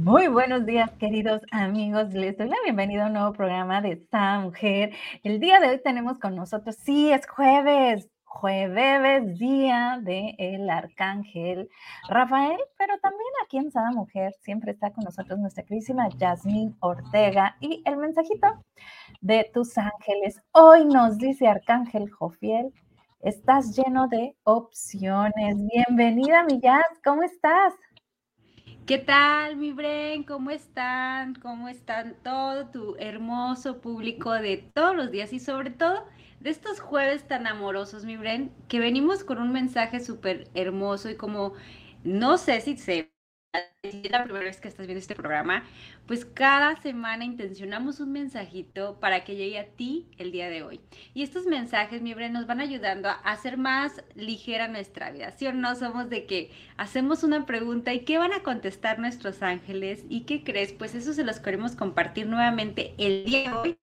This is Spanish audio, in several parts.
Muy buenos días, queridos amigos. Les doy la bienvenida a un nuevo programa de Esta Mujer. El día de hoy tenemos con nosotros, sí, es jueves, jueves, día de el arcángel Rafael, pero también aquí en Sada Mujer siempre está con nosotros nuestra queridísima Yasmín Ortega y el mensajito de tus ángeles. Hoy nos dice Arcángel Jofiel, estás lleno de opciones. Bienvenida, mi Yas, ¿cómo estás? ¿Qué tal, mi Bren? ¿Cómo están? ¿Cómo están todo tu hermoso público de todos los días y sobre todo de estos jueves tan amorosos, mi Bren? Que venimos con un mensaje súper hermoso y como no sé si se es la primera vez que estás viendo este programa, pues cada semana intencionamos un mensajito para que llegue a ti el día de hoy. Y estos mensajes, mi Bren, nos van ayudando a hacer más ligera nuestra vida. ¿Sí o no? Somos de que hacemos una pregunta y qué van a contestar nuestros ángeles y qué crees, pues eso se los queremos compartir nuevamente el día de hoy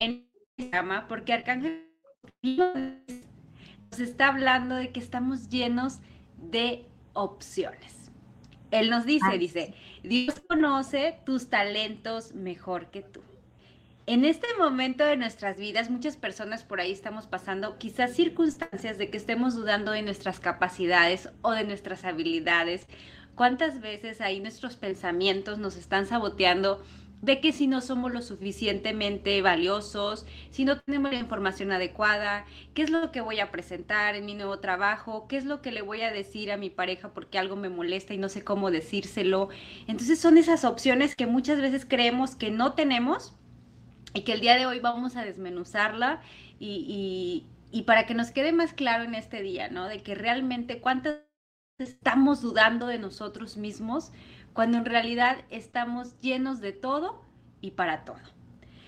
en el programa, porque Arcángel nos está hablando de que estamos llenos de opciones. Él nos dice, dice, Dios conoce tus talentos mejor que tú. En este momento de nuestras vidas, muchas personas por ahí estamos pasando quizás circunstancias de que estemos dudando de nuestras capacidades o de nuestras habilidades. ¿Cuántas veces ahí nuestros pensamientos nos están saboteando de que si no somos lo suficientemente valiosos, si no tenemos la información adecuada, qué es lo que voy a presentar en mi nuevo trabajo, qué es lo que le voy a decir a mi pareja porque algo me molesta y no sé cómo decírselo. Entonces son esas opciones que muchas veces creemos que no tenemos y que el día de hoy vamos a desmenuzarla y, y para que nos quede más claro en este día, ¿no? De que realmente cuántas estamos dudando de nosotros mismos cuando en realidad estamos llenos de todo y para todo.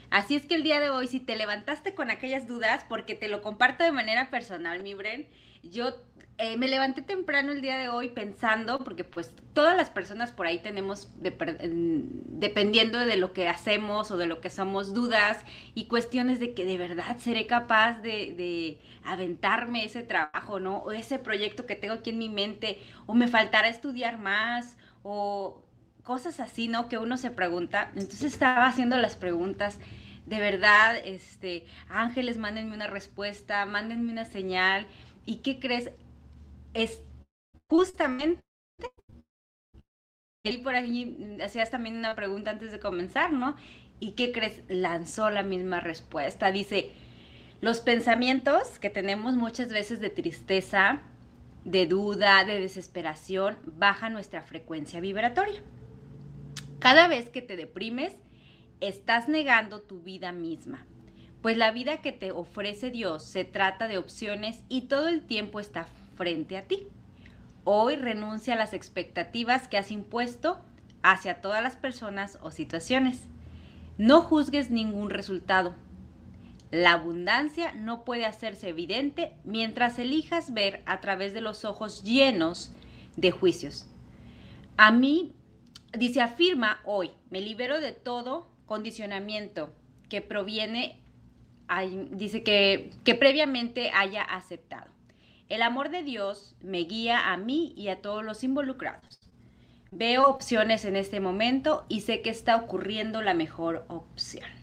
Así es que el día de hoy, si te levantaste con aquellas dudas, porque te lo comparto de manera personal, mi Bren, yo eh, me levanté temprano el día de hoy pensando, porque pues todas las personas por ahí tenemos, dependiendo de lo que hacemos o de lo que somos, dudas y cuestiones de que de verdad seré capaz de, de aventarme ese trabajo, ¿no? O ese proyecto que tengo aquí en mi mente, o me faltará estudiar más, o cosas así, ¿no? Que uno se pregunta. Entonces estaba haciendo las preguntas. De verdad, este, ángeles, mándenme una respuesta, mándenme una señal. ¿Y qué crees? Es justamente y por ahí hacías también una pregunta antes de comenzar, ¿no? ¿Y qué crees? Lanzó la misma respuesta. Dice, los pensamientos que tenemos muchas veces de tristeza, de duda, de desesperación, baja nuestra frecuencia vibratoria. Cada vez que te deprimes, estás negando tu vida misma, pues la vida que te ofrece Dios se trata de opciones y todo el tiempo está frente a ti. Hoy renuncia a las expectativas que has impuesto hacia todas las personas o situaciones. No juzgues ningún resultado, la abundancia no puede hacerse evidente mientras elijas ver a través de los ojos llenos de juicios. A mí, dice, afirma hoy, me libero de todo condicionamiento que proviene, dice que, que previamente haya aceptado. El amor de Dios me guía a mí y a todos los involucrados. Veo opciones en este momento y sé que está ocurriendo la mejor opción.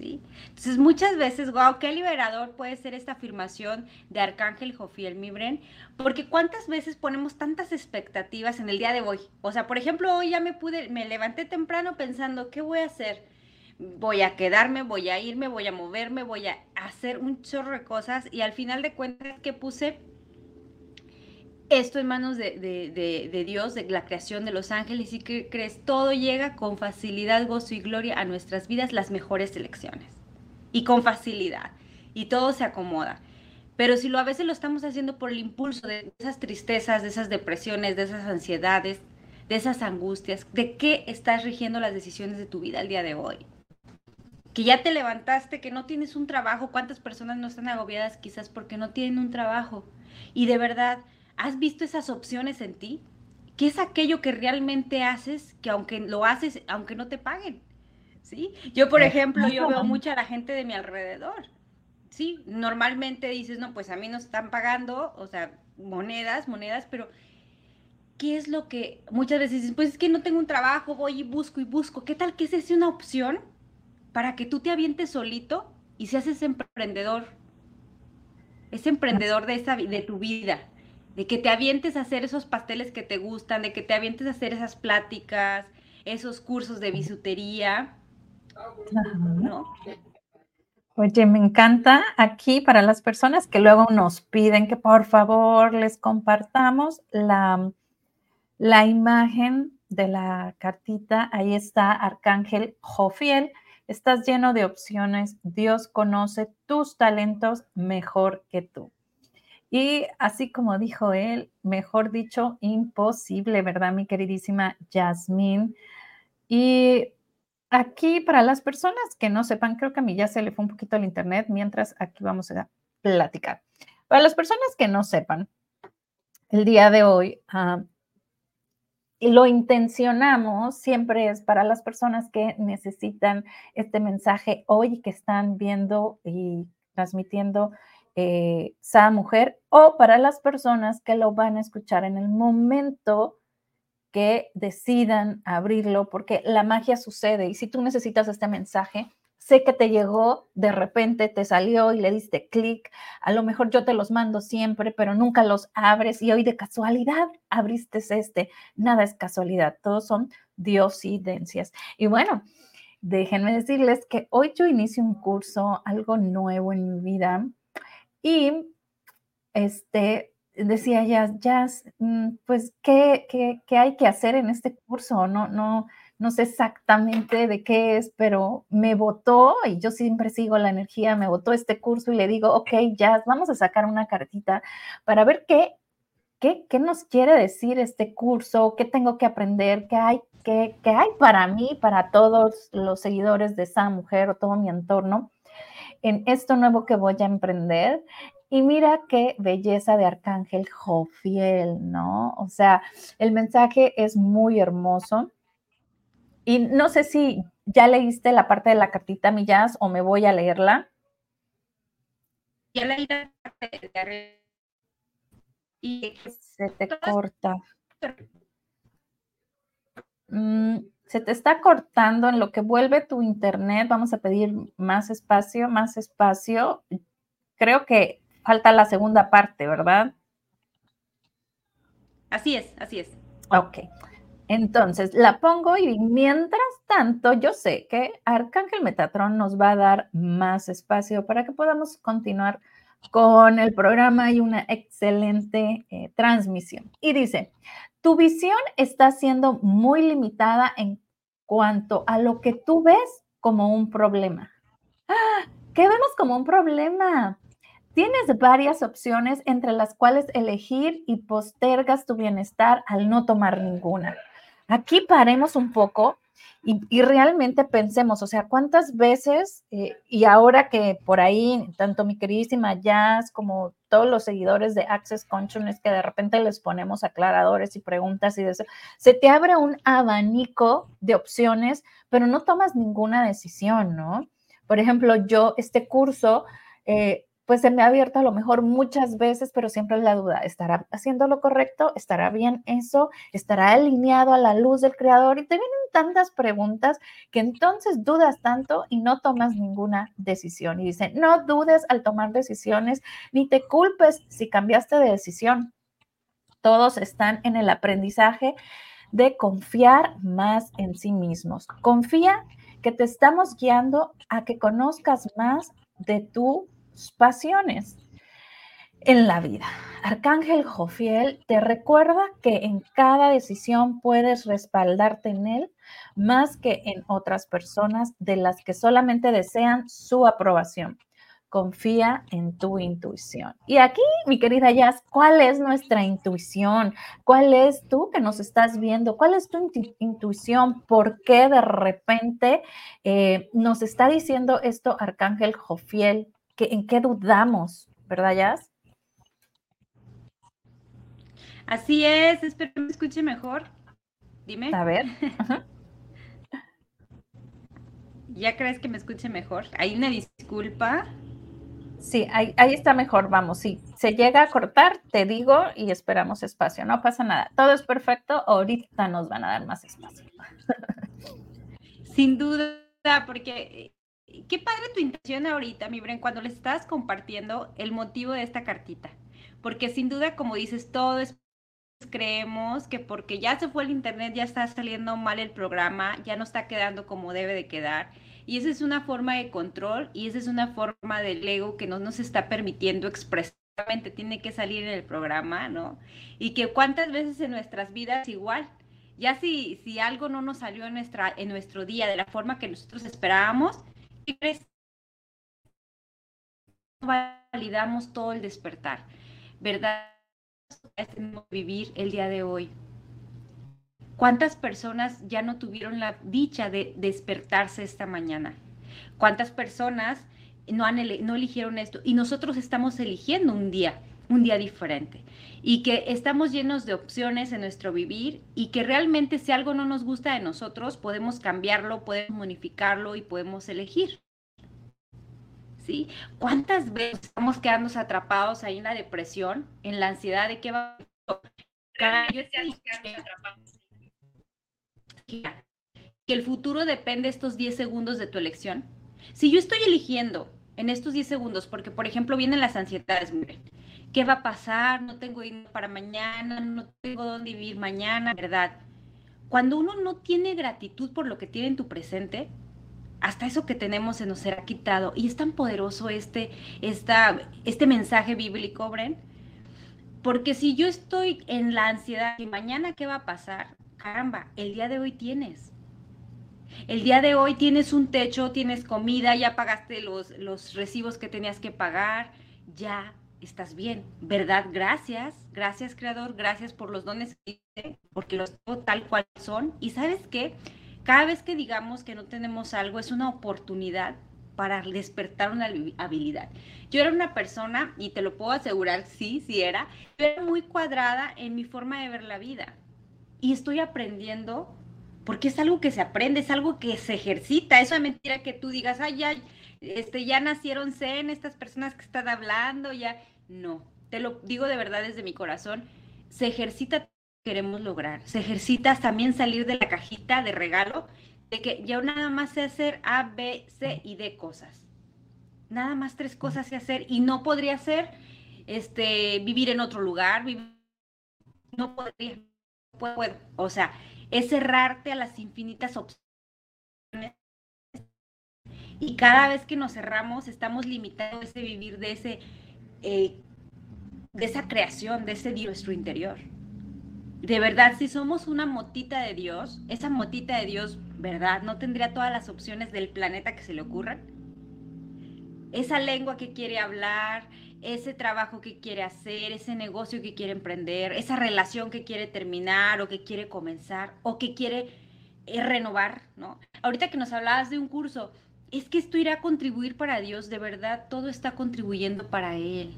Entonces, muchas veces, wow, qué liberador puede ser esta afirmación de Arcángel Jofiel Mibren, porque cuántas veces ponemos tantas expectativas en el día de hoy. O sea, por ejemplo, hoy ya me pude, me levanté temprano pensando, ¿qué voy a hacer? Voy a quedarme, voy a irme, voy a moverme, voy a hacer un chorro de cosas y al final de cuentas que puse esto en manos de, de, Dios, de la creación de los ángeles, y que crees, todo llega con facilidad, gozo y gloria a nuestras vidas, las mejores elecciones. Y con facilidad. Y todo se acomoda. Pero si lo a veces lo estamos haciendo por el impulso de esas tristezas, de esas depresiones, de esas ansiedades, de esas angustias, ¿de qué estás rigiendo las decisiones de tu vida el día de hoy? Que ya te levantaste, que no tienes un trabajo, ¿cuántas personas no están agobiadas quizás porque no tienen un trabajo? Y de verdad, ¿Has visto esas opciones en ti? ¿Qué es aquello que realmente haces que aunque lo haces, aunque no te paguen? ¿Sí? Yo, por ejemplo, yo veo mucha la gente de mi alrededor. Sí, normalmente dices, no, pues a mí no están pagando, o sea, monedas, monedas, pero ¿qué es lo que muchas veces dices? Pues es que no tengo un trabajo, voy y busco y busco. ¿Qué tal que esa es una opción para que tú te avientes solito y seas ese emprendedor? Ese emprendedor de, esa, de tu vida, de que te avientes a hacer esos pasteles que te gustan, de que te avientes a hacer esas pláticas, esos cursos de bisutería, ¿no? Oye, me encanta aquí para las personas que luego nos piden que por favor les compartamos la, la imagen de la cartita. Ahí está Arcángel Jofiel. Estás lleno de opciones. Dios conoce tus talentos mejor que tú. Y así como dijo él, mejor dicho, imposible, ¿verdad, mi queridísima Yasmín? Y aquí, para las personas que no sepan, creo que a mí ya se le fue un poquito el internet, mientras aquí vamos a platicar. Para las personas que no sepan, el día de hoy uh, lo intencionamos siempre es para las personas que necesitan este mensaje hoy que están viendo y transmitiendo eh, esa mujer o para las personas que lo van a escuchar en el momento que decidan abrirlo, porque la magia sucede y si tú necesitas este mensaje, sé que te llegó, de repente te salió y le diste clic, a lo mejor yo te los mando siempre, pero nunca los abres y hoy de casualidad abriste este. Nada es casualidad, todos son diosidencias. Y bueno, déjenme decirles que hoy yo inicio un curso, algo nuevo en mi vida y este decía ya, ya, mm, pues, ¿qué, ¿qué, hay que hacer en este curso? No, no, no sé exactamente de qué es, pero me votó, y yo siempre sigo la energía, me votó este curso y le digo, ok, ya, vamos a sacar una cartita para ver qué, qué, qué nos quiere decir este curso, qué tengo que aprender, qué hay, qué, qué hay para mí, para todos los seguidores de esa mujer o todo mi entorno en esto nuevo que voy a emprender y mira qué belleza de Arcángel Jofiel, ¿no? O sea, el mensaje es muy hermoso. Y no sé si ya leíste la parte de la cartita, Millas, o me voy a leerla. Ya leí la parte de y se te corta. Mm, se te está cortando en lo que vuelve tu internet. Vamos a pedir más espacio, más espacio. Creo que falta la segunda parte, ¿verdad? Así es, así es. Ok. Entonces, la pongo y mientras tanto, yo sé que Arcángel Metatron nos va a dar más espacio para que podamos continuar con el programa y una excelente eh, transmisión. Y dice, tu visión está siendo muy limitada en cuanto a lo que tú ves como un problema. ¡Ah! ¿Qué vemos como un problema? Tienes varias opciones entre las cuales elegir y postergas tu bienestar al no tomar ninguna. Aquí paremos un poco y, realmente pensemos, o sea, cuántas veces, eh, y ahora que por ahí, tanto mi queridísima Jazz como todos los seguidores de Access Consciousness, que de repente les ponemos aclaradores y preguntas y de eso, se te abre un abanico de opciones, pero no tomas ninguna decisión, ¿no? Por ejemplo, yo este curso, eh, pues se me ha abierto a lo mejor muchas veces, pero siempre la duda, ¿estará haciendo lo correcto? ¿Estará bien eso? ¿Estará alineado a la luz del creador? Y te vienen tantas preguntas que entonces dudas tanto y no tomas ninguna decisión. Y dicen, no dudes al tomar decisiones, ni te culpes si cambiaste de decisión. Todos están en el aprendizaje de confiar más en sí mismos. Confía que te estamos guiando a que conozcas más de tu pasiones en la vida. Arcángel Jofiel te recuerda que en cada decisión puedes respaldarte en él más que en otras personas de las que solamente desean su aprobación. Confía en tu intuición. Y aquí, mi querida Jazz, ¿cuál es nuestra intuición? ¿Cuál es tú que nos estás viendo? ¿Cuál es tu intuición? ¿Por qué de repente eh, nos está diciendo esto Arcángel Jofiel en qué dudamos, ¿verdad, Jazz? Así es, espero que me escuche mejor. Dime. A ver. ¿Ya crees que me escuche mejor? Hay una disculpa. Sí, ahí, está mejor, vamos, si se llega a cortar, te digo y esperamos espacio, no pasa nada, todo es perfecto, ahorita nos van a dar más espacio. Sin duda, porque qué padre tu intención ahorita, mi Bren, cuando le estás compartiendo el motivo de esta cartita, porque sin duda, como dices, todo es creemos que porque ya se fue el internet ya está saliendo mal el programa, ya no está quedando como debe de quedar y esa es una forma de control y esa es una forma del ego que no nos está permitiendo expresamente, tiene que salir en el programa, ¿no? Y que cuántas veces en nuestras vidas igual, ya si, si algo no nos salió en, nuestra, en nuestro día de la forma que nosotros esperábamos. Validamos todo el despertar, ¿verdad? Vivir el día de hoy. ¿Cuántas personas ya no tuvieron la dicha de despertarse esta mañana? ¿Cuántas personas no, han no eligieron esto? Y nosotros estamos eligiendo un día, un día diferente. Y que estamos llenos de opciones en nuestro vivir y que realmente si algo no nos gusta de nosotros, podemos cambiarlo, podemos modificarlo y podemos elegir. ¿Sí? ¿Cuántas veces estamos quedando atrapados ahí en la depresión, en la ansiedad de qué va a... Cada, yo que el futuro depende de estos 10 segundos de tu elección. Si yo estoy eligiendo en estos 10 segundos, porque por ejemplo vienen las ansiedades, miren, ¿qué va a pasar? No tengo dinero para mañana, no tengo dónde vivir mañana, ¿verdad? Cuando uno no tiene gratitud por lo que tiene en tu presente, hasta eso que tenemos se nos será quitado. Y es tan poderoso este, esta, este mensaje bíblico, Bren, porque si yo estoy en la ansiedad y mañana qué va a pasar, caramba, el día de hoy tienes. El día de hoy tienes un techo, tienes comida, ya pagaste los, los recibos que tenías que pagar, ya estás bien, ¿verdad? Gracias, gracias Creador, gracias por los dones que hice, porque los tengo tal cual son. Y sabes qué, cada vez que digamos que no tenemos algo, es una oportunidad para despertar una habilidad. Yo era una persona, y te lo puedo asegurar, sí, sí era, yo era muy cuadrada en mi forma de ver la vida y estoy aprendiendo porque es algo que se aprende, es algo que se ejercita. Eso es mentira que tú digas, ay, ya, este, ya nacieron zen estas personas que están hablando, ya. No, te lo digo de verdad desde mi corazón. Se ejercita queremos lograr. Se ejercita también salir de la cajita de regalo, de que yo nada más sé hacer A, B, C y D cosas. Nada más tres cosas sé hacer y no podría ser este, vivir en otro lugar, no podría puedo. O sea, es cerrarte a las infinitas opciones. Y cada vez que nos cerramos, estamos limitando ese vivir de ese, eh, de esa creación, de ese Dios nuestro interior. De verdad, si somos una motita de Dios, esa motita de Dios, ¿verdad? No tendría todas las opciones del planeta que se le ocurran. Esa lengua que quiere hablar, ese trabajo que quiere hacer, ese negocio que quiere emprender, esa relación que quiere terminar o que quiere comenzar o que quiere eh, renovar, ¿no? Ahorita que nos hablabas de un curso, es que esto irá a contribuir para Dios, de verdad, todo está contribuyendo para Él.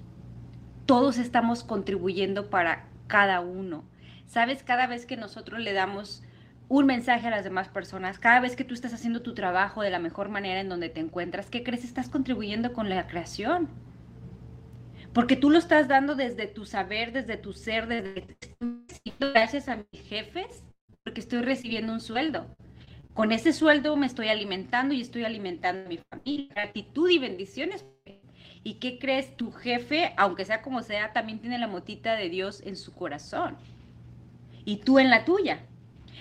Todos estamos contribuyendo para cada uno. Sabes, cada vez que nosotros le damos un mensaje a las demás personas, cada vez que tú estás haciendo tu trabajo de la mejor manera en donde te encuentras, ¿qué crees? Estás contribuyendo con la creación porque tú lo estás dando desde tu saber, desde tu ser, desde gracias a mis jefes, porque estoy recibiendo un sueldo. Con ese sueldo me estoy alimentando y estoy alimentando a mi familia. Gratitud y bendiciones. ¿Y qué crees? Tu jefe, aunque sea como sea, también tiene la motita de Dios en su corazón. Y tú en la tuya.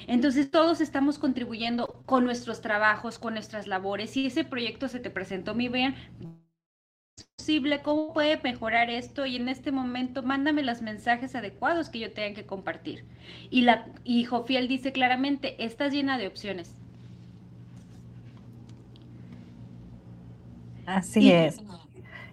Entonces todos estamos contribuyendo con nuestros trabajos, con nuestras labores. Si ese proyecto se te presentó, mi bien, posible, cómo puede mejorar esto y en este momento mándame los mensajes adecuados que yo tenga que compartir. Y, la, y Jofiel dice claramente, estás llena de opciones. Así es.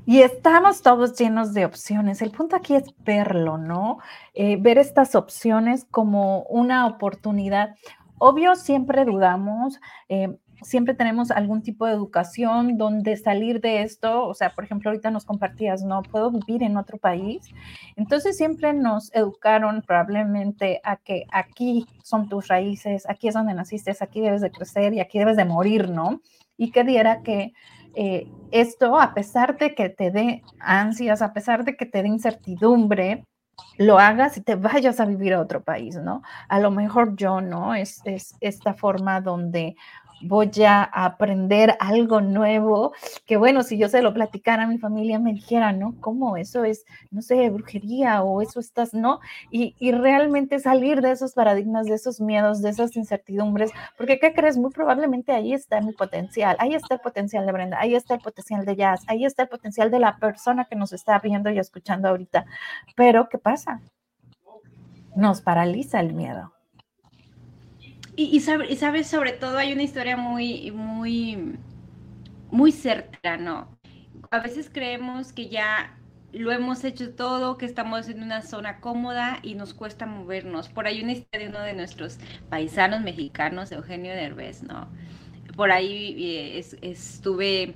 Y estamos todos llenos de opciones. El punto aquí es verlo, ¿no? Eh, ver estas opciones como una oportunidad. Obvio, siempre dudamos. Eh, siempre tenemos algún tipo de educación donde salir de esto, o sea, por ejemplo, ahorita nos compartías, no puedo vivir en otro país. Entonces siempre nos educaron probablemente a que aquí son tus raíces, aquí es donde naciste, aquí debes de crecer y aquí debes de morir, ¿no? Y que diera que eh, esto, a pesar de que te dé ansias, a pesar de que te dé incertidumbre, lo hagas y te vayas a vivir a otro país, ¿no? A lo mejor yo, ¿no? Es, es esta forma donde voy a aprender algo nuevo, que bueno, si yo se lo platicara a mi familia me dijera, ¿no? ¿Cómo eso es, no sé, brujería o eso estás, ¿no? Y, y realmente salir de esos paradigmas, de esos miedos, de esas incertidumbres, porque ¿qué crees? Muy probablemente ahí está mi potencial, ahí está el potencial de Brenda, ahí está el potencial de Jazz, ahí está el potencial de la persona que nos está viendo y escuchando ahorita. Pero, ¿qué pasa? Nos paraliza el miedo y, sabes, sobre todo hay una historia muy, muy, muy certera, ¿no? A veces creemos que ya lo hemos hecho todo, que estamos en una zona cómoda y nos cuesta movernos. Por ahí una historia de uno de nuestros paisanos mexicanos, Eugenio Derbez, ¿no? Por ahí eh, estuve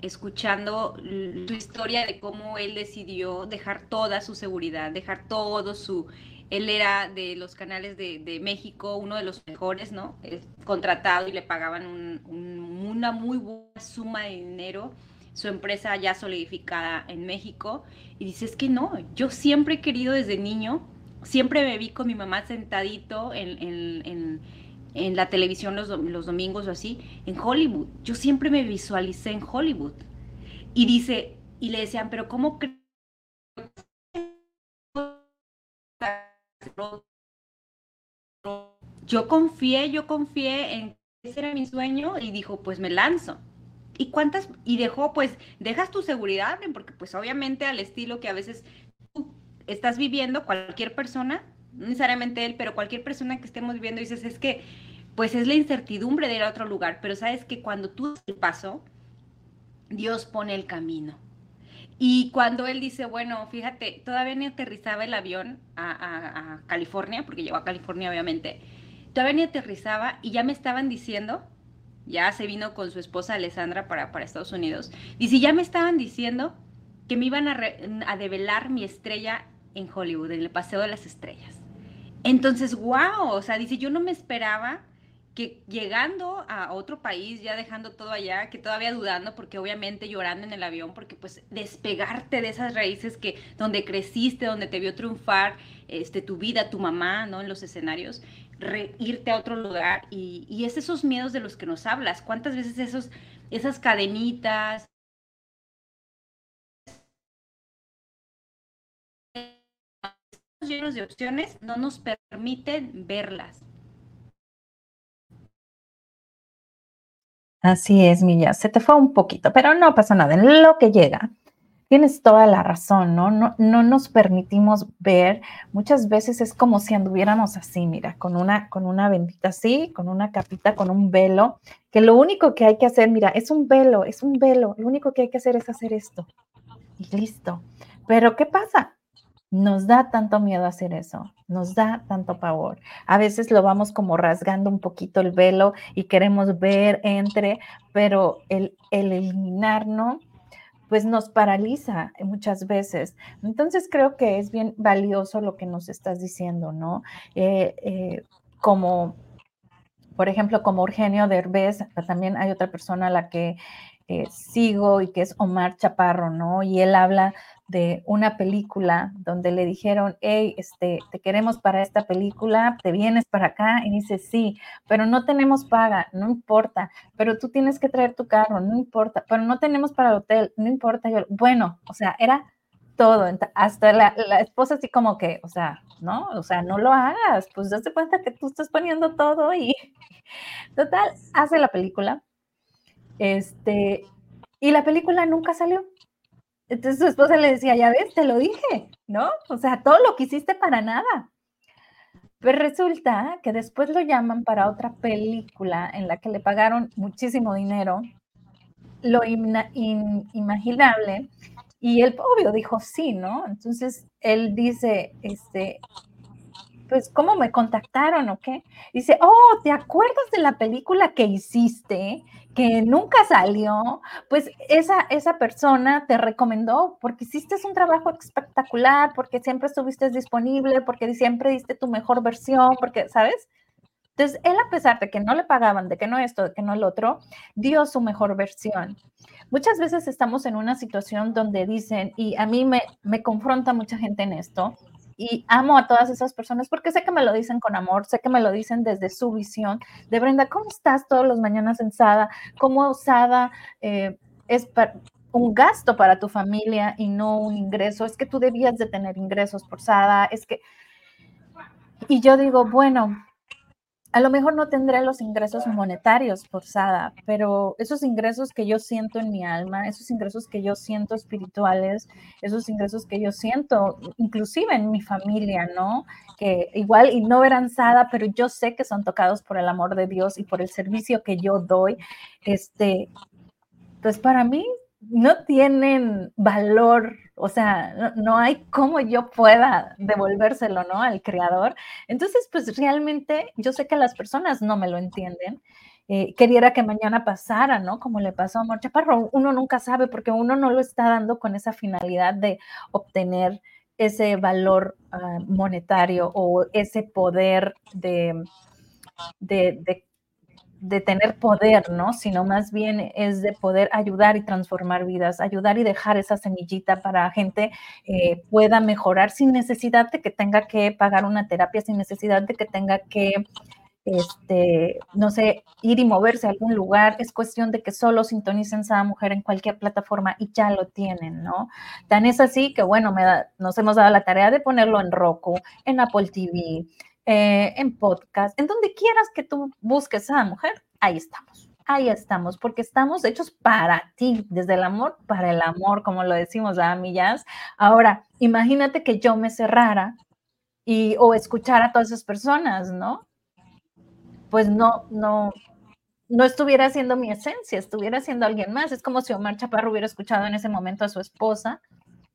escuchando su historia de cómo él decidió dejar toda su seguridad, dejar todo su él era de los canales de, México, uno de los mejores, ¿no? contratado y le pagaban una muy buena suma de dinero. Su empresa ya solidificada en México. Y dice, es que no, yo siempre he querido desde niño, siempre me vi con mi mamá sentadito en, la televisión los, los domingos o así, en Hollywood. Yo siempre me visualicé en Hollywood. Y dice, y le decían, pero ¿cómo crees? Yo confié, yo confié en que ese era mi sueño y dijo, pues me lanzo. ¿Y cuántas? Y dejó, pues, dejas tu seguridad, porque pues obviamente al estilo que a veces tú estás viviendo, cualquier persona, no necesariamente él, pero cualquier persona que estemos viviendo, dices, es que, pues es la incertidumbre de ir a otro lugar, pero sabes que cuando tú el paso, Dios pone el camino. Y cuando él dice, bueno, fíjate, todavía ni aterrizaba el avión a, California, porque llegó a California obviamente, todavía ni aterrizaba y ya me estaban diciendo, ya se vino con su esposa Alessandra para, para Estados Unidos, dice, ya me estaban diciendo que me iban a, a develar mi estrella en Hollywood, en el Paseo de las Estrellas. Entonces, wow, o sea, dice, yo no me esperaba que llegando a otro país, ya dejando todo allá, que todavía dudando, porque obviamente llorando en el avión, porque pues despegarte de esas raíces que donde creciste, donde te vio triunfar, este, tu vida, tu mamá, ¿no? En los escenarios, irte a otro lugar y, y es esos miedos de los que nos hablas. ¿Cuántas veces esos, esas cadenitas, llenos de opciones no nos permiten verlas. Así es, Milla, se te fue un poquito, pero no pasa nada, en lo que llega. Tienes toda la razón, ¿no? ¿no? No nos permitimos ver, muchas veces es como si anduviéramos así, mira, con una, con una bendita así, con una capita, con un velo, que lo único que hay que hacer, mira, es un velo, es un velo, lo único que hay que hacer es hacer esto y listo. Pero ¿qué pasa? Nos da tanto miedo hacer eso, nos da tanto pavor. A veces lo vamos como rasgando un poquito el velo y queremos ver entre, pero el, el eliminarnos, pues nos paraliza muchas veces. Entonces creo que es bien valioso lo que nos estás diciendo, ¿no? Eh, eh, como, por ejemplo, como Eugenio Derbez, también hay otra persona a la que eh, sigo y que es Omar Chaparro, ¿no? Y él habla de una película donde le dijeron, hey, este, te queremos para esta película, te vienes para acá y dice, sí, pero no tenemos paga, no importa, pero tú tienes que traer tu carro, no importa, pero no tenemos para el hotel, no importa. Yo, bueno, o sea, era todo, hasta la, la, esposa así como que, o sea, ¿no? O sea, no lo hagas, pues date cuenta que tú estás poniendo todo y total, hace la película, este, y la película nunca salió. Entonces su esposa le decía, ya ves, te lo dije, ¿no? O sea, todo lo que hiciste para nada. Pero resulta que después lo llaman para otra película en la que le pagaron muchísimo dinero, lo inimaginable, y el obvio dijo sí, ¿no? Entonces él dice, este, pues, ¿cómo me contactaron o qué? Dice, oh, ¿te acuerdas de la película que hiciste, que nunca salió? Pues esa, esa persona te recomendó porque hiciste un trabajo espectacular, porque siempre estuviste disponible, porque siempre diste tu mejor versión, porque, ¿sabes? Entonces, él a pesar de que no le pagaban, de que no esto, de que no el otro, dio su mejor versión. Muchas veces estamos en una situación donde dicen, y a mí me, me confronta mucha gente en esto, y amo a todas esas personas porque sé que me lo dicen con amor, sé que me lo dicen desde su visión de Brenda, ¿cómo estás todos los mañanas en Sada? ¿Cómo Sada eh, es un gasto para tu familia y no un ingreso? Es que tú debías de tener ingresos por Sada, es que... Y yo digo, bueno, a lo mejor no tendré los ingresos monetarios por Sada, pero esos ingresos que yo siento en mi alma, esos ingresos que yo siento espirituales, esos ingresos que yo siento inclusive en mi familia, ¿no? Que igual y no verán Sada, pero yo sé que son tocados por el amor de Dios y por el servicio que yo doy. Este, pues para mí no tienen valor, o sea, no, hay cómo yo pueda devolvérselo, ¿no? Al creador. Entonces, pues realmente yo sé que las personas no me lo entienden. Eh, que mañana pasara, ¿no? Como le pasó a Amor Chaparro. Uno nunca sabe porque uno no lo está dando con esa finalidad de obtener ese valor ah, monetario o ese poder de, de, de de tener poder, ¿no? Sino más bien es de poder ayudar y transformar vidas, ayudar y dejar esa semillita para gente eh, pueda mejorar sin necesidad de que tenga que pagar una terapia, sin necesidad de que tenga que, este, no sé, ir y moverse a algún lugar. Es cuestión de que solo sintonicen esa mujer en cualquier plataforma y ya lo tienen, ¿no? Tan es así que, bueno, me nos hemos dado la tarea de ponerlo en Roku, en Apple TV, eh, en podcast, en donde quieras que tú busques a la mujer, ahí estamos. Ahí estamos, porque estamos hechos para ti, desde el amor para el amor, como lo decimos a millas. Ahora, imagínate que yo me cerrara y o escuchara a todas esas personas, ¿no? Pues no, no, no estuviera siendo mi esencia, estuviera siendo alguien más. Es como si Omar Chaparro hubiera escuchado en ese momento a su esposa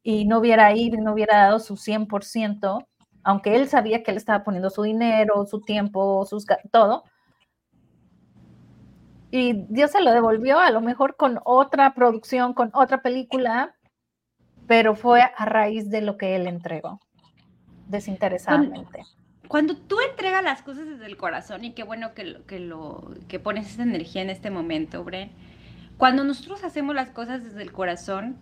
y no hubiera ido, no hubiera dado su 100%, aunque él sabía que él estaba poniendo su dinero, su tiempo, sus, todo, y Dios se lo devolvió a lo mejor con otra producción, con otra película, pero fue a raíz de lo que él entregó, desinteresadamente. Cuando, tú entregas las cosas desde el corazón, y qué bueno que, lo, que, lo, que pones esa energía en este momento, Bren, cuando nosotros hacemos las cosas desde el corazón,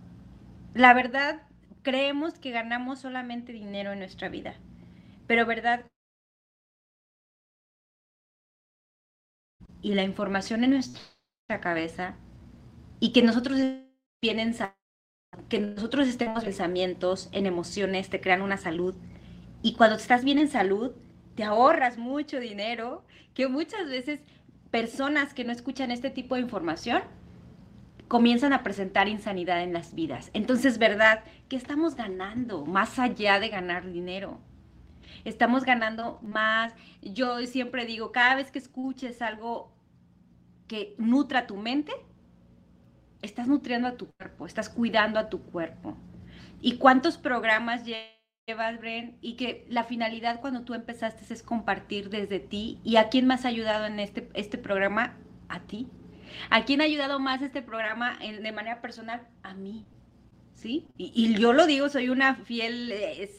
la verdad, creemos que ganamos solamente dinero en nuestra vida pero verdad y la información en nuestra cabeza y que nosotros vienen que nosotros estemos en pensamientos, en emociones, te crean una salud. Y cuando estás bien en salud, te ahorras mucho dinero, que muchas veces personas que no escuchan este tipo de información comienzan a presentar insanidad en las vidas. Entonces, ¿verdad? que estamos ganando más allá de ganar dinero? Estamos ganando más. Yo siempre digo, cada vez que escuches algo que nutra tu mente, estás nutriendo a tu cuerpo, estás cuidando a tu cuerpo. ¿Y cuántos programas llevas, Bren? Y que la finalidad cuando tú empezaste es compartir desde ti. ¿Y a quién más ha ayudado en este, este programa? A ti. ¿A quién ha ayudado más este programa de manera personal? A mí. ¿Sí? Y, yo lo digo, soy una fiel,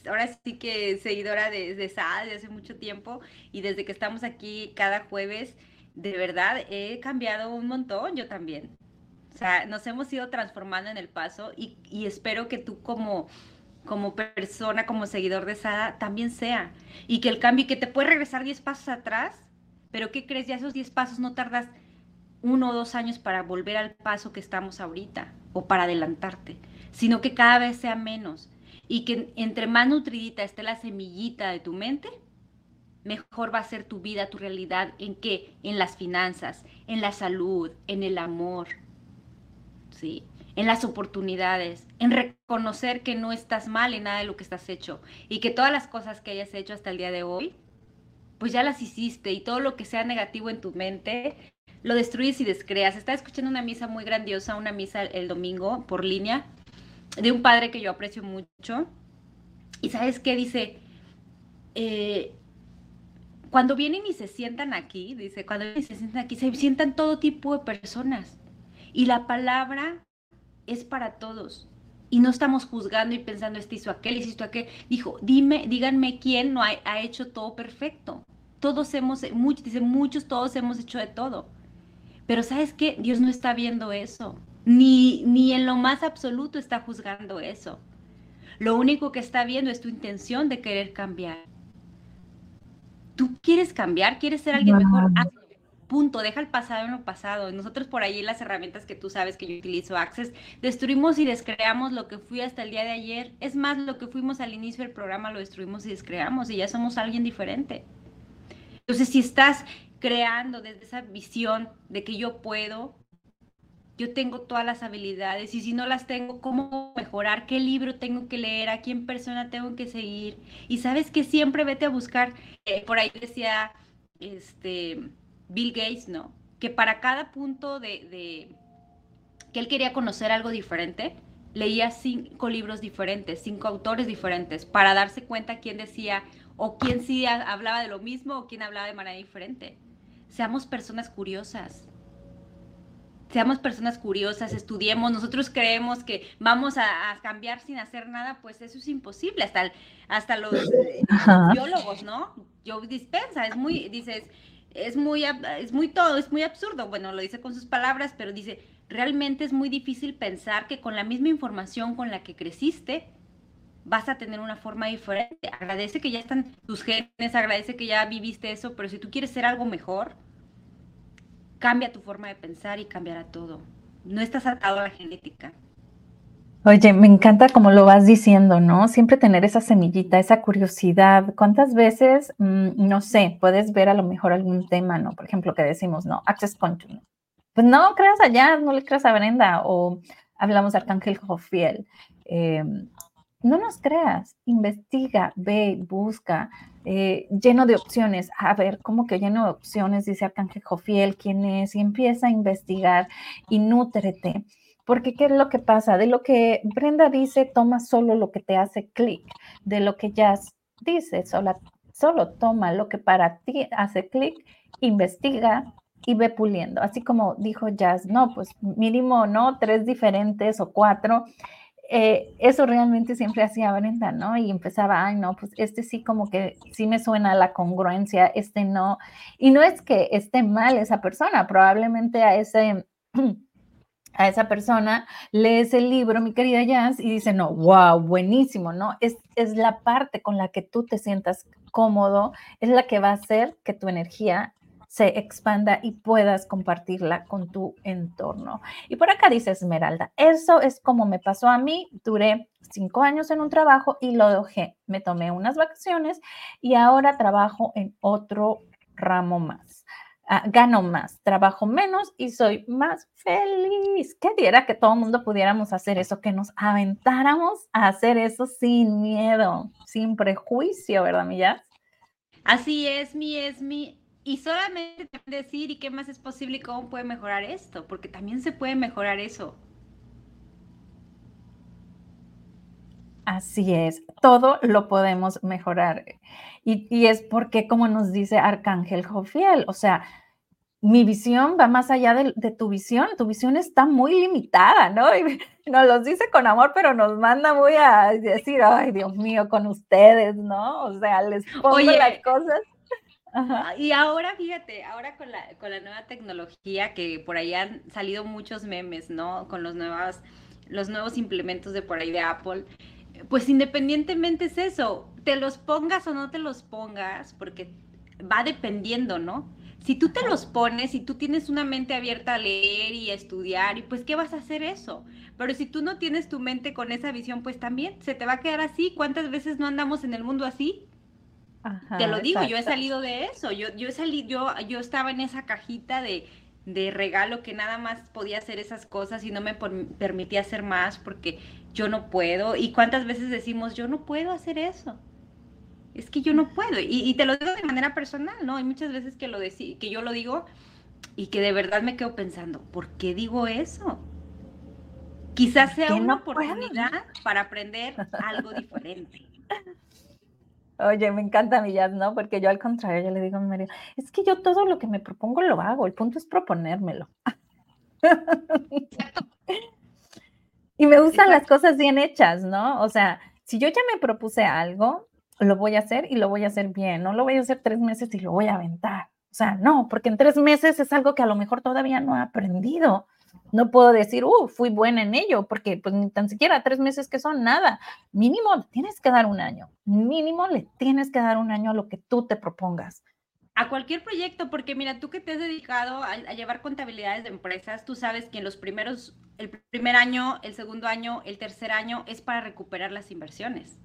ahora sí que seguidora de, de SAD de hace mucho tiempo y desde que estamos aquí cada jueves, de verdad he cambiado un montón, yo también. O sea, nos hemos ido transformando en el paso y, y espero que tú como, como persona, como seguidor de SADA, también sea. Y que el cambio, que te puede regresar 10 pasos atrás, pero ¿qué crees? Ya esos 10 pasos no tardas uno o dos años para volver al paso que estamos ahorita o para adelantarte sino que cada vez sea menos y que entre más nutridita esté la semillita de tu mente, mejor va a ser tu vida, tu realidad, en qué? En las finanzas, en la salud, en el amor, ¿sí? En las oportunidades, en reconocer que no estás mal en nada de lo que estás hecho y que todas las cosas que hayas hecho hasta el día de hoy, pues ya las hiciste y todo lo que sea negativo en tu mente, lo destruyes y descreas. Estaba escuchando una misa muy grandiosa, una misa el domingo por línea, de un padre que yo aprecio mucho. Y sabes qué dice, eh, cuando vienen y se sientan aquí, dice, cuando vienen y se sientan aquí, se sientan todo tipo de personas. Y la palabra es para todos. Y no estamos juzgando y pensando, este hizo aquel, este hizo aquel. Dijo, dime, díganme quién no ha, ha hecho todo perfecto. todos hemos, muchos, dice, muchos, todos hemos hecho de todo. Pero ¿sabes qué? Dios no está viendo eso. Ni, ni en lo más absoluto está juzgando eso. Lo único que está viendo es tu intención de querer cambiar. Tú quieres cambiar, quieres ser alguien mejor. punto, deja el pasado en lo pasado. Nosotros por ahí las herramientas que tú sabes que yo utilizo, Access, destruimos y descreamos lo que fui hasta el día de ayer. Es más, lo que fuimos al inicio del programa lo destruimos y descreamos y ya somos alguien diferente. Entonces, si estás creando desde esa visión de que yo puedo, yo tengo todas las habilidades y si no las tengo, ¿cómo mejorar? ¿Qué libro tengo que leer? ¿A quién persona tengo que seguir? Y sabes que siempre vete a buscar, eh, por ahí decía este, Bill Gates, ¿no? Que para cada punto de, que él quería conocer algo diferente, leía cinco libros diferentes, cinco autores diferentes, para darse cuenta quién decía o quién sí hablaba de lo mismo o quién hablaba de manera diferente. Seamos personas curiosas seamos personas curiosas, estudiemos, nosotros creemos que vamos a, cambiar sin hacer nada, pues eso es imposible, hasta, hasta los eh, biólogos, ¿no? Yo dispensa, es muy, dices, es muy, es muy todo, es muy absurdo, bueno, lo dice con sus palabras, pero dice, realmente es muy difícil pensar que con la misma información con la que creciste, vas a tener una forma diferente. Agradece que ya están tus genes, agradece que ya viviste eso, pero si tú quieres ser algo mejor, cambia tu forma de pensar y cambiará todo. No estás atado a la genética. Oye, me encanta como lo vas diciendo, ¿no? Siempre tener esa semillita, esa curiosidad. ¿Cuántas veces, mm, no sé, puedes ver a lo mejor algún tema, ¿no? Por ejemplo, que decimos, ¿no? Access control. Pues no creas allá, no le creas a Brenda. O hablamos de Arcángel Jofiel. Eh, no nos creas, investiga, ve, busca, eh, lleno de opciones. A ver, ¿cómo que lleno de opciones? Dice Arcángel Jofiel, ¿quién es? Y empieza a investigar y nútrete. Porque, ¿qué es lo que pasa? De lo que Brenda dice, toma solo lo que te hace clic. De lo que Jazz dice, solo, solo toma lo que para ti hace clic, investiga y ve puliendo. Así como dijo Jazz, no, pues mínimo, ¿no? Tres diferentes o cuatro eh, eso realmente siempre hacía Brenda, ¿no? Y empezaba, ay, no, pues este sí como que sí me suena la congruencia, este no. Y no es que esté mal esa persona, probablemente a ese... a esa persona lees el libro, mi querida Jazz, y dice, no, wow, buenísimo, ¿no? Es, es la parte con la que tú te sientas cómodo, es la que va a hacer que tu energía se expanda y puedas compartirla con tu entorno. Y por acá dice Esmeralda, eso es como me pasó a mí, duré cinco años en un trabajo y lo dejé, me tomé unas vacaciones y ahora trabajo en otro ramo más. Ah, gano más, trabajo menos y soy más feliz. ¿Qué diera que todo el mundo pudiéramos hacer eso, que nos aventáramos a hacer eso sin miedo, sin prejuicio, ¿verdad, Millas? Así es, mi es mi y solamente decir y qué más es posible y cómo puede mejorar esto, porque también se puede mejorar eso. Así es, todo lo podemos mejorar. Y, es porque, como nos dice Arcángel Jofiel, o sea, mi visión va más allá de, tu visión, tu visión está muy limitada, ¿no? Y nos los dice con amor, pero nos manda muy a decir, ay, Dios mío, con ustedes, ¿no? O sea, les pongo las cosas y ahora, fíjate, ahora con la, con la nueva tecnología, que por ahí han salido muchos memes, ¿no? Con los, nuevas, los nuevos implementos de por ahí de Apple, pues independientemente es eso, te los pongas o no te los pongas, porque va dependiendo, ¿no? Si tú te los pones y tú tienes una mente abierta a leer y a estudiar, y pues, ¿qué vas a hacer eso? Pero si tú no tienes tu mente con esa visión, pues también se te va a quedar así. ¿Cuántas veces no andamos en el mundo así? Te lo digo, yo he salido de eso, yo, yo, salí, yo, yo estaba en esa cajita de, de regalo que nada más podía hacer esas cosas y no me permitía hacer más porque yo no puedo. ¿Y cuántas veces decimos, yo no puedo hacer eso? Es que yo no puedo. Y, te lo digo de manera personal, ¿no? Hay muchas veces que, lo que yo lo digo y que de verdad me quedo pensando, ¿por qué digo eso? Quizás sea una oportunidad para aprender algo diferente. Oye, me encanta mi jazz, ¿no? Porque yo al contrario, yo le digo a mi marido, es que yo todo lo que me propongo lo hago, el punto es proponérmelo. y me gustan las cosas bien hechas, ¿no? O sea, si yo ya me propuse algo, lo voy a hacer y lo voy a hacer bien, no lo voy a hacer tres meses y lo voy a aventar. O sea, no, porque en tres meses es algo que a lo mejor todavía no he aprendido. No puedo decir, uh, fui buena en ello, porque pues ni tan siquiera tres meses que son nada. Mínimo tienes que dar un año. Mínimo le tienes que dar un año a lo que tú te propongas. A cualquier proyecto, porque mira, tú que te has dedicado a, a llevar contabilidades de empresas, tú sabes que en los primeros, el primer año, el segundo año, el tercer año es para recuperar las inversiones.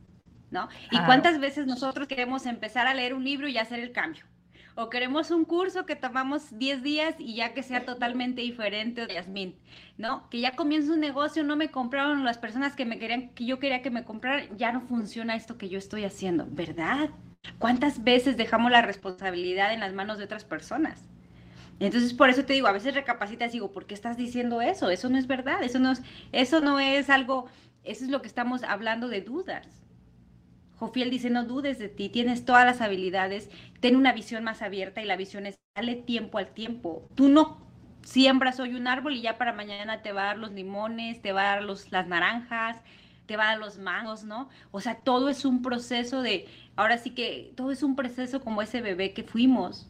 ¿no? ¿Y cuántas veces nosotros queremos empezar a leer un libro y hacer el cambio? O queremos un curso que tomamos 10 días y ya que sea totalmente diferente de Yasmín, ¿no? Que ya comienza un negocio, no me compraron las personas que me querían, que yo quería que me compraran, ya no funciona esto que yo estoy haciendo, ¿verdad? ¿Cuántas veces dejamos la responsabilidad en las manos de otras personas? Entonces, por eso te digo, a veces recapacitas y digo, ¿por qué estás diciendo eso? Eso no es verdad, eso no es, eso no es algo, eso es lo que estamos hablando de dudas. Jofiel dice, no dudes de ti, tienes todas las habilidades, ten una visión más abierta y la visión es, dale tiempo al tiempo. Tú no siembras hoy un árbol y ya para mañana te va a dar los limones, te va a dar los, las naranjas, te va a dar los mangos, ¿no? O sea, todo es un proceso de, ahora sí que todo es un proceso como ese bebé que fuimos.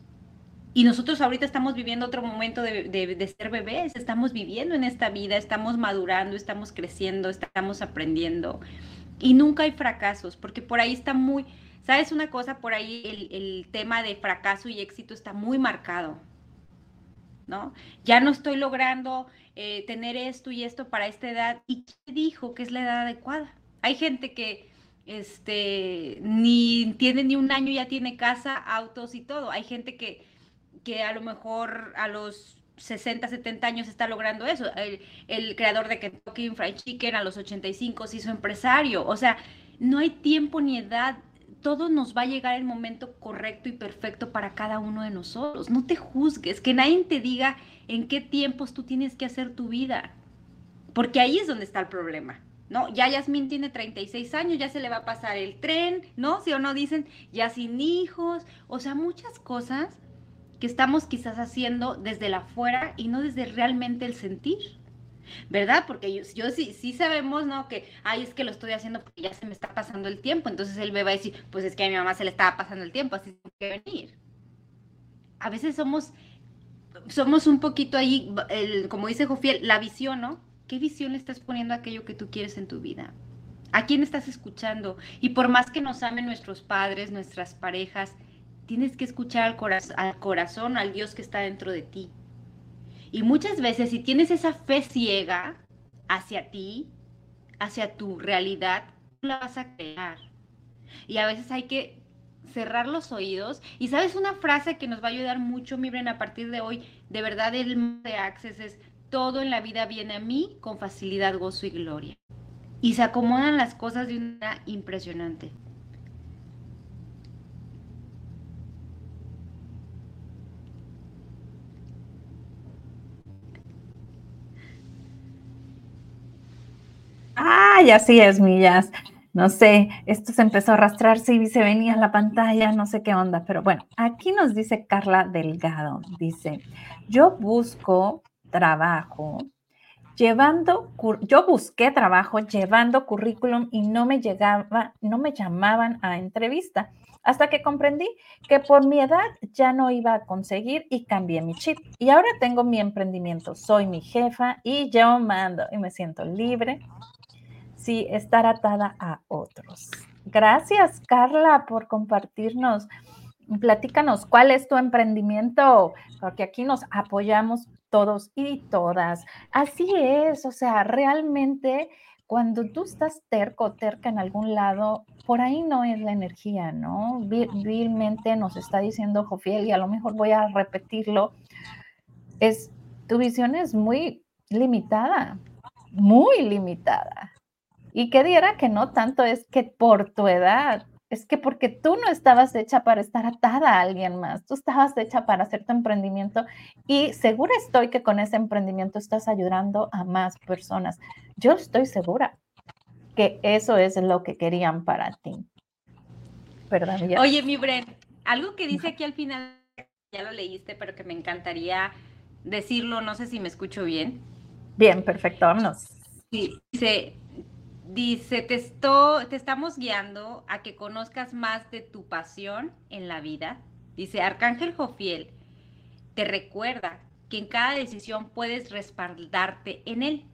Y nosotros ahorita estamos viviendo otro momento de, de, ser bebés, estamos viviendo en esta vida, estamos madurando, estamos creciendo, estamos aprendiendo. Y nunca hay fracasos, porque por ahí está muy, ¿sabes una cosa? Por ahí el, tema de fracaso y éxito está muy marcado, ¿no? Ya no estoy logrando eh, tener esto y esto para esta edad. ¿Y quién dijo que es la edad adecuada? Hay gente que este, ni tiene ni un año, ya tiene casa, autos y todo. Hay gente que, que a lo mejor a los 60, 70 años está logrando eso. El, creador de Kentucky Fried Chicken a los 85 se hizo empresario. O sea, no hay tiempo ni edad. Todo nos va a llegar el momento correcto y perfecto para cada uno de nosotros. No te juzgues, que nadie te diga en qué tiempos tú tienes que hacer tu vida. Porque ahí es donde está el problema. ¿no? Ya Yasmín tiene 36 años, ya se le va a pasar el tren, ¿no? Si o no dicen, ya sin hijos, o sea, muchas cosas que estamos quizás haciendo desde la fuera y no desde realmente el sentir. ¿Verdad? Porque yo, sí, sí sabemos, ¿no? Que, ay, es que lo estoy haciendo porque ya se me está pasando el tiempo. Entonces él me va a decir, pues es que a mi mamá se le estaba pasando el tiempo, así que venir. A veces somos, somos un poquito ahí, como dice Jofiel, la visión, ¿no? ¿Qué visión le estás poniendo aquello que tú quieres en tu vida? ¿A quién estás escuchando? Y por más que nos amen nuestros padres, nuestras parejas, tienes que escuchar al, corazón, al Dios que está dentro de ti. Y muchas veces si tienes esa fe ciega hacia ti, hacia tu realidad, la vas a crear. Y a veces hay que cerrar los oídos. Y sabes una frase que nos va a ayudar mucho, Mibren, a partir de hoy, de verdad el de Access es, todo en la vida viene a mí con facilidad, gozo y gloria. Y se acomodan las cosas de una impresionante. Ay, así es, millas. No sé, esto se empezó a arrastrarse y se venía la pantalla, no sé qué onda, pero bueno, aquí nos dice Carla Delgado, dice, yo busco trabajo llevando, yo busqué trabajo llevando currículum y no me llegaba, no me llamaban a entrevista, hasta que comprendí que por mi edad ya no iba a conseguir y cambié mi chip. Y ahora tengo mi emprendimiento, soy mi jefa y yo mando y me siento libre, sí estar atada a otros. Gracias, Carla, por compartirnos. Platícanos, ¿cuál es tu emprendimiento? Porque aquí nos apoyamos todos y todas. Así es, o sea, realmente cuando tú estás terco terca en algún lado, por ahí no es la energía, ¿no? Vilmente nos está diciendo Jofiel y a lo mejor voy a repetirlo, es tu visión es muy limitada, muy limitada. Y que diera que no tanto es que por tu edad, es que porque tú no estabas hecha para estar atada a alguien más, tú estabas hecha para hacer tu emprendimiento y segura estoy que con ese emprendimiento estás ayudando a más personas. Yo estoy segura que eso es lo que querían para ti. Perdón. Oye, mi Bren, algo que dice aquí al final, ya lo leíste, pero que me encantaría decirlo, no sé si me escucho bien. Bien, perfecto, vámonos. Sí, dice, Dice, te, te estamos guiando a que conozcas más de tu pasión en la vida. Dice, Arcángel Jofiel, te recuerda que en cada decisión puedes respaldarte en él,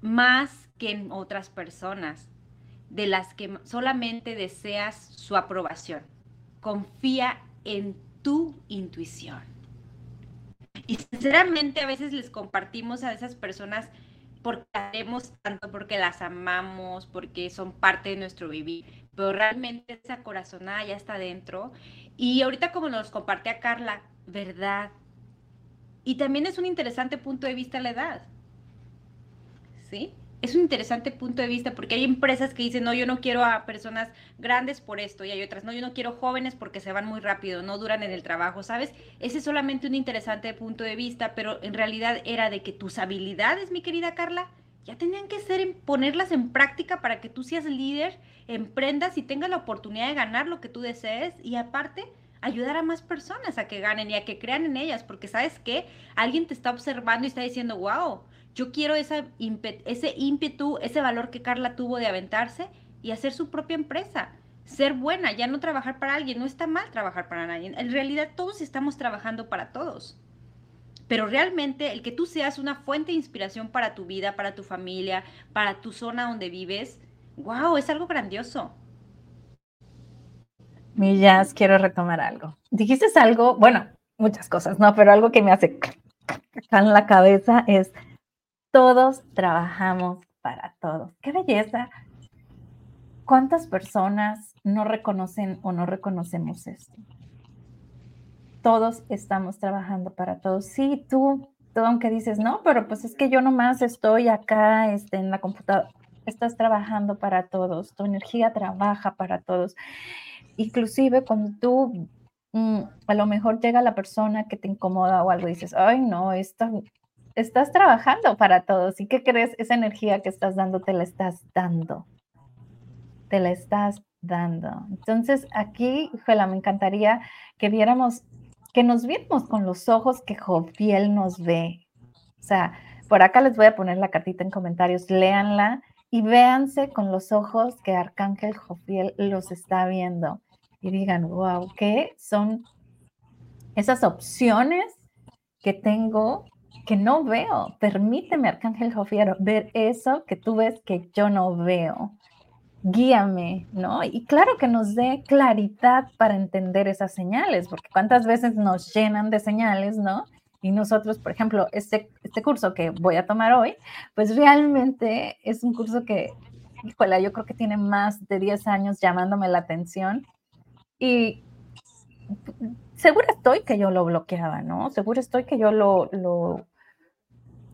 más que en otras personas, de las que solamente deseas su aprobación. Confía en tu intuición. Y sinceramente a veces les compartimos a esas personas porque haremos tanto, porque las amamos, porque son parte de nuestro vivir, pero realmente esa corazonada ya está dentro. Y ahorita como nos a Carla, verdad. Y también es un interesante punto de vista la edad. ¿Sí? Es un interesante punto de vista porque hay empresas que dicen, no, yo no quiero a personas grandes por esto y hay otras, no, yo no quiero jóvenes porque se van muy rápido, no duran en el trabajo, ¿sabes? Ese es solamente un interesante punto de vista, pero en realidad era de que tus habilidades, mi querida Carla, ya tenían que ser en ponerlas en práctica para que tú seas líder, emprendas y tengas la oportunidad de ganar lo que tú desees y aparte ayudar a más personas a que ganen y a que crean en ellas, porque sabes que alguien te está observando y está diciendo, wow, yo quiero ese ímpetu, ese valor que Carla tuvo de aventarse y hacer su propia empresa. Ser buena, ya no trabajar para alguien. No está mal trabajar para nadie. En realidad todos estamos trabajando para todos. Pero realmente el que tú seas una fuente de inspiración para tu vida, para tu familia, para tu zona donde vives, wow, es algo grandioso. Millas, quiero retomar algo. Dijiste algo, bueno, muchas cosas, ¿no? Pero algo que me hace en la cabeza es todos trabajamos para todos. ¡Qué belleza! ¿Cuántas personas no reconocen o no reconocemos esto? Todos estamos trabajando para todos. Sí, tú, tú aunque dices, no, pero pues es que yo nomás estoy acá este, en la computadora. Estás trabajando para todos, tu energía trabaja para todos. Inclusive cuando tú mm, a lo mejor llega la persona que te incomoda o algo, dices, ay, no, esta estás trabajando para todos. ¿Y qué crees? Esa energía que estás dando, te la estás dando. Te la estás dando. Entonces, aquí, híjole, me encantaría que viéramos, que nos viéramos con los ojos que Jofiel nos ve. O sea, por acá les voy a poner la cartita en comentarios, léanla y véanse con los ojos que Arcángel Jofiel los está viendo. Y digan, wow, ¿qué son esas opciones que tengo que no veo. Permíteme, Arcángel Jofiero, ver eso que tú ves que yo no veo. Guíame, ¿no? Y claro que nos dé claridad para entender esas señales, porque cuántas veces nos llenan de señales, ¿no? Y nosotros, por ejemplo, este, este curso que voy a tomar hoy, pues realmente es un curso que, híjole, yo creo que tiene más de 10 años llamándome la atención. Y segura estoy que yo lo bloqueaba, ¿no? Segura estoy que yo lo, lo,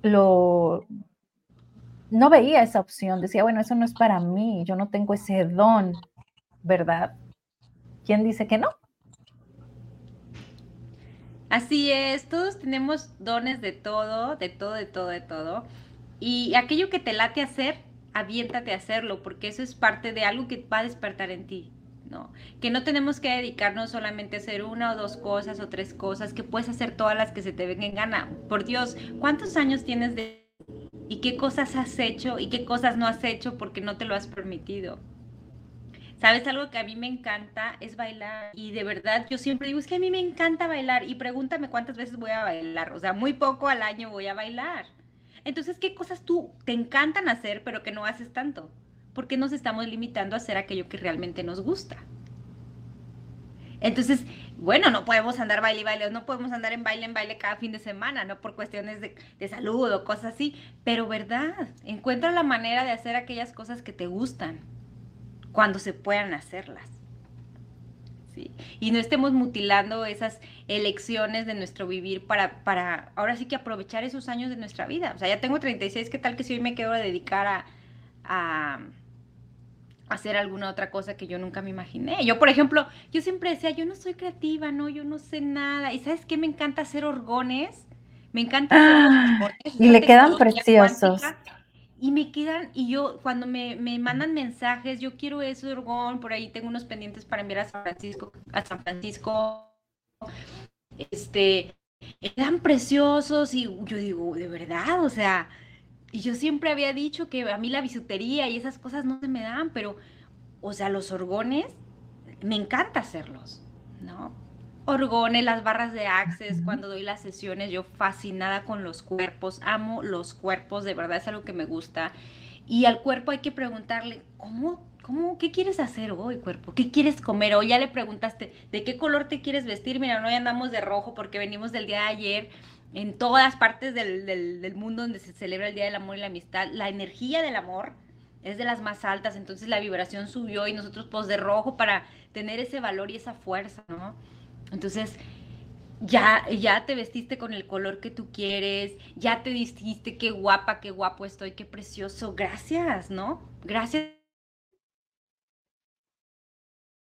lo no veía esa opción, decía, bueno, eso no es para mí, yo no tengo ese don, ¿verdad? ¿Quién dice que no? Así es, todos tenemos dones de todo, de todo, de todo, de todo. Y aquello que te late hacer, aviéntate a hacerlo, porque eso es parte de algo que va a despertar en ti. ¿No? Que no tenemos que dedicarnos solamente a hacer una o dos cosas o tres cosas, que puedes hacer todas las que se te vengan en gana. Por Dios, ¿cuántos años tienes de... y qué cosas has hecho y qué cosas no has hecho porque no te lo has permitido? ¿Sabes algo que a mí me encanta? Es bailar. Y de verdad, yo siempre digo, es que a mí me encanta bailar. Y pregúntame cuántas veces voy a bailar. O sea, muy poco al año voy a bailar. Entonces, ¿qué cosas tú te encantan hacer, pero que no haces tanto? Porque nos estamos limitando a hacer aquello que realmente nos gusta. Entonces, bueno, no podemos andar baile y baile, no podemos andar en baile en baile cada fin de semana, no por cuestiones de, de, salud o cosas así, pero verdad, encuentra la manera de hacer aquellas cosas que te gustan cuando se puedan hacerlas. ¿sí? Y no estemos mutilando esas elecciones de nuestro vivir para, para ahora sí que aprovechar esos años de nuestra vida. O sea, ya tengo 36, ¿qué tal que si hoy me quedo a dedicar a hacer alguna otra cosa que yo nunca me imaginé. Yo, por ejemplo, yo siempre decía, yo no soy creativa, no, yo no sé nada. ¿Y sabes qué? Me encanta hacer orgones. Me encanta hacer ah, Y le quedan preciosos. y me quedan, y yo cuando me, me, mandan mensajes, yo quiero eso orgón, por ahí tengo unos pendientes para enviar a San Francisco, a San Francisco, este, quedan preciosos y yo digo, de verdad, o sea, Y yo siempre había dicho que a mí la bisutería y esas cosas no se me dan, pero, o sea, los orgones, me encanta hacerlos, ¿no? Orgones, las barras de Access, cuando doy las sesiones, yo fascinada con los cuerpos, amo los cuerpos, de verdad es algo que me gusta. Y al cuerpo hay que preguntarle, ¿cómo, cómo, qué quieres hacer hoy, cuerpo? ¿Qué quieres comer? O ya le preguntaste, ¿de qué color te quieres vestir? Mira, no andamos de rojo porque venimos del día de ayer en todas partes del, mundo donde se celebra el Día del Amor y la Amistad, la energía del amor es de las más altas, entonces la vibración subió y nosotros pues de rojo para tener ese valor y esa fuerza, ¿no? Entonces, ya, ya te vestiste con el color que tú quieres, ya te dijiste qué guapa, qué guapo estoy, qué precioso, gracias, ¿no? Gracias.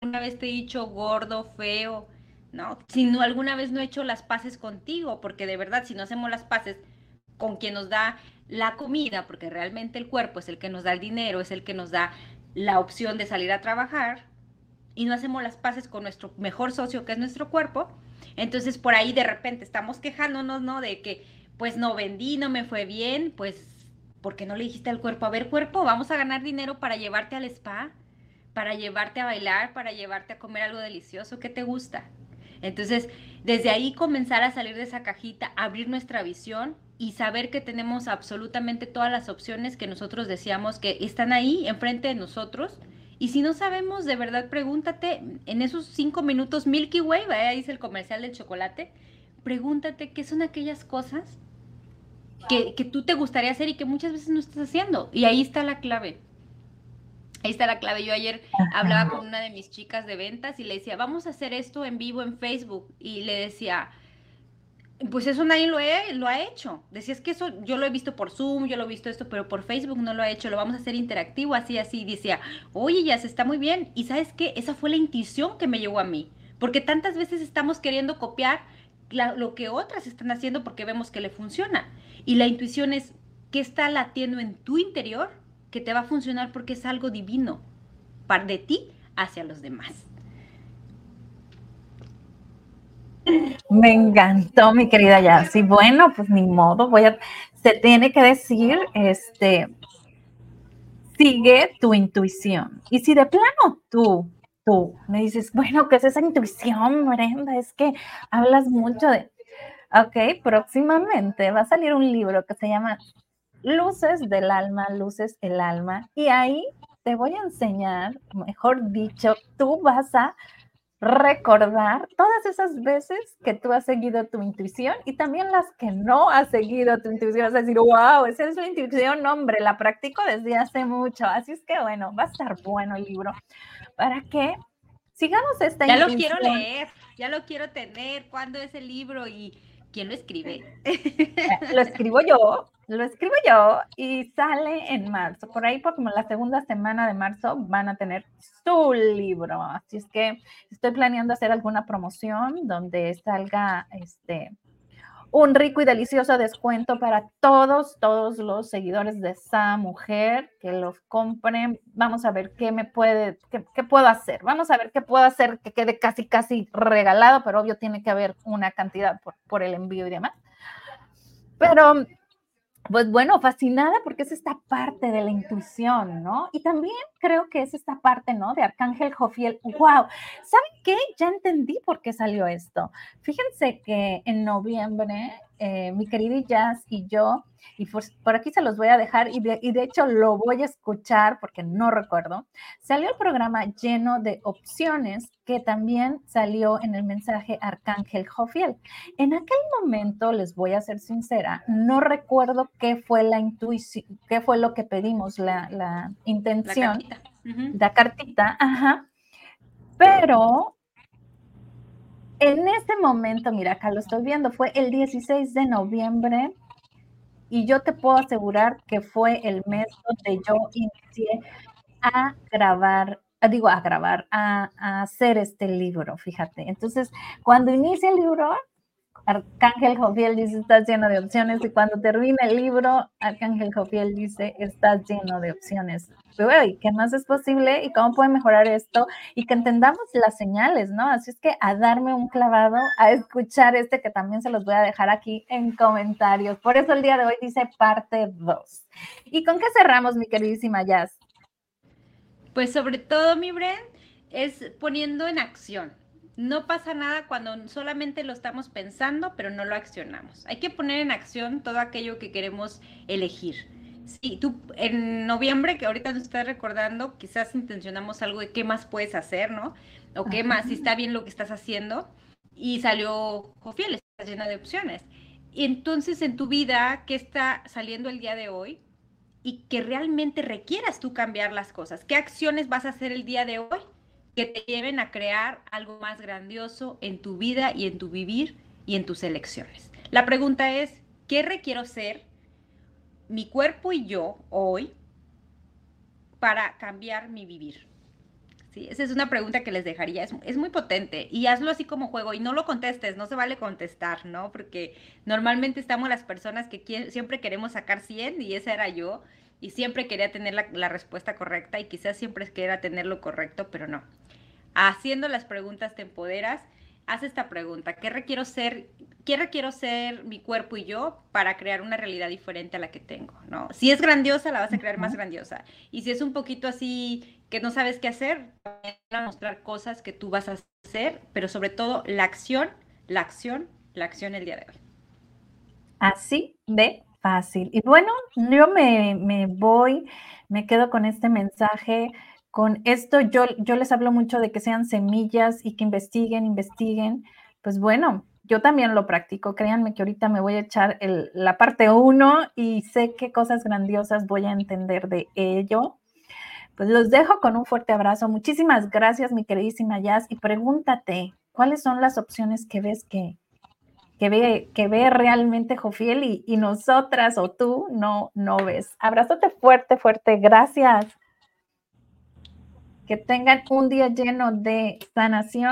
Una vez te he dicho gordo, feo, ¿no? Si no alguna vez no he hecho las paces contigo, porque de verdad, si no hacemos las paces con quien nos da la comida, porque realmente el cuerpo es el que nos da el dinero, es el que nos da la opción de salir a trabajar, y no hacemos las paces con nuestro mejor socio, que es nuestro cuerpo, entonces por ahí de repente estamos quejándonos, ¿no? De que, pues no vendí, no me fue bien, pues, porque no le dijiste al cuerpo, a ver, cuerpo, vamos a ganar dinero para llevarte al spa, para llevarte a bailar, para llevarte a comer algo delicioso, ¿qué te gusta? Entonces, desde ahí comenzar a salir de esa cajita, abrir nuestra visión y saber que tenemos absolutamente todas las opciones que nosotros decíamos que están ahí enfrente de nosotros. Y si no sabemos, de verdad, pregúntate en esos cinco minutos Milky Way, ahí dice el comercial del chocolate, pregúntate qué son aquellas cosas que, que tú te gustaría hacer y que muchas veces no estás haciendo. Y ahí está la clave. Ahí está la clave. Yo ayer hablaba con una de mis chicas de ventas y le decía, vamos a hacer esto en vivo en Facebook. Y le decía, pues eso nadie lo, lo ha hecho. Decía, es que eso yo lo he visto por Zoom, yo lo he visto esto, pero por Facebook no lo ha hecho. Lo vamos a hacer interactivo, así, así. Y decía, oye, ya se está muy bien. Y sabes qué, esa fue la intuición que me llegó a mí. Porque tantas veces estamos queriendo copiar lo que otras están haciendo porque vemos que le funciona. Y la intuición es, ¿qué está latiendo en tu interior? Que te va a funcionar porque es algo divino para de ti hacia los demás. Me encantó, mi querida Yassi. Bueno, pues ni modo, voy a, se tiene que decir, este, sigue tu intuición. Y si de plano tú, tú me dices, bueno, ¿qué es esa intuición, Brenda? Es que hablas mucho de, ok, próximamente va a salir un libro que se llama luces del alma, luces el alma. Y ahí te voy a enseñar, mejor dicho, tú vas a recordar todas esas veces que tú has seguido tu intuición y también las que no has seguido tu intuición. Vas a decir, wow, esa es la intuición, hombre, la practico desde hace mucho. Así es que bueno, va a estar bueno el libro para que sigamos esta Ya lo quiero leer, ya lo quiero tener. ¿Cuándo es el libro y quién lo escribe? Lo escribo yo, lo escribo yo y sale en marzo. Por ahí, por como la segunda semana de marzo, van a tener su libro. Así es que estoy planeando hacer alguna promoción donde salga este un rico y delicioso descuento para todos, todos los seguidores de esa mujer que los compren. Vamos a ver qué me puede, qué, puedo hacer. Vamos a ver qué puedo hacer que quede casi, casi regalado, pero obvio tiene que haber una cantidad por, por el envío y demás. Pero pues bueno, fascinada porque es esta parte de la intuición, ¿no? Y también creo que es esta parte, ¿no? De Arcángel Jofiel. ¡Wow! ¿Saben qué? Ya entendí por qué salió esto. Fíjense que en noviembre, eh, mi querida Jazz y yo y por, aquí se los voy a dejar y de, y de, hecho lo voy a escuchar porque no recuerdo. Salió el programa lleno de opciones que también salió en el mensaje Arcángel Jofiel. En aquel momento, les voy a ser sincera, no recuerdo qué fue la intuición, qué fue lo que pedimos, la, la intención, la cartita, la cartita ajá, pero en ese momento, mira, acá lo estoy viendo, fue el 16 de noviembre y yo te puedo asegurar que fue el mes donde yo inicié a grabar, digo, a grabar, a, hacer este libro, fíjate. Entonces, cuando inicia el libro, Arcángel Jofiel dice, estás lleno de opciones. Y cuando termina el libro, Arcángel Jofiel dice, estás lleno de opciones. ¿qué más es posible? ¿Y cómo puede mejorar esto? Y que entendamos las señales, ¿no? Así es que a darme un clavado, a escuchar este que también se los voy a dejar aquí en comentarios. Por eso el día de hoy dice parte 2. ¿Y con qué cerramos, mi queridísima Jazz? Pues sobre todo, mi Bren, es poniendo en acción. No pasa nada cuando solamente lo estamos pensando, pero no lo accionamos. Hay que poner en acción todo aquello que queremos elegir. Sí, tú en noviembre, que ahorita nos estás recordando, quizás intencionamos algo de qué más puedes hacer, ¿no? O qué más, si está bien lo que estás haciendo. Y salió Jofiel, está llena de opciones. Y entonces en tu vida, ¿qué está saliendo el día de hoy? Y que realmente requieras tú cambiar las cosas. ¿Qué acciones vas a hacer el día de hoy que te lleven a crear algo más grandioso en tu vida y en tu vivir y en tus elecciones? La pregunta es, ¿qué requiero ser mi cuerpo y yo hoy para cambiar mi vivir? ¿Sí? Esa es una pregunta que les dejaría, es, muy potente y hazlo así como juego y no lo contestes, no se vale contestar, ¿no? Porque normalmente estamos las personas que siempre queremos sacar 100 y esa era yo y siempre quería tener la, la respuesta correcta y quizás siempre quería tener lo correcto, pero no. Haciendo las preguntas te empoderas haz esta pregunta, ¿qué requiero ser, qué requiero ser mi cuerpo y yo para crear una realidad diferente a la que tengo, ¿no? Si es grandiosa, la vas a crear más grandiosa. Y si es un poquito así que no sabes qué hacer, a mostrar cosas que tú vas a hacer, pero sobre todo la acción, la acción, la acción el día de hoy. Así de fácil. Y bueno, yo me, me voy, me quedo con este mensaje con esto yo, yo les hablo mucho de que sean semillas y que investiguen, investiguen. Pues bueno, yo también lo practico. Créanme que ahorita me voy a echar la parte uno y sé qué cosas grandiosas voy a entender de ello. Pues los dejo con un fuerte abrazo. Muchísimas gracias, mi queridísima Jazz. Y pregúntate, ¿cuáles son las opciones que ves que, que ve, que ve realmente Jofiel y, y nosotras o tú no, no ves? Abrazote fuerte, fuerte. Gracias. Que tengan un día lleno de sanación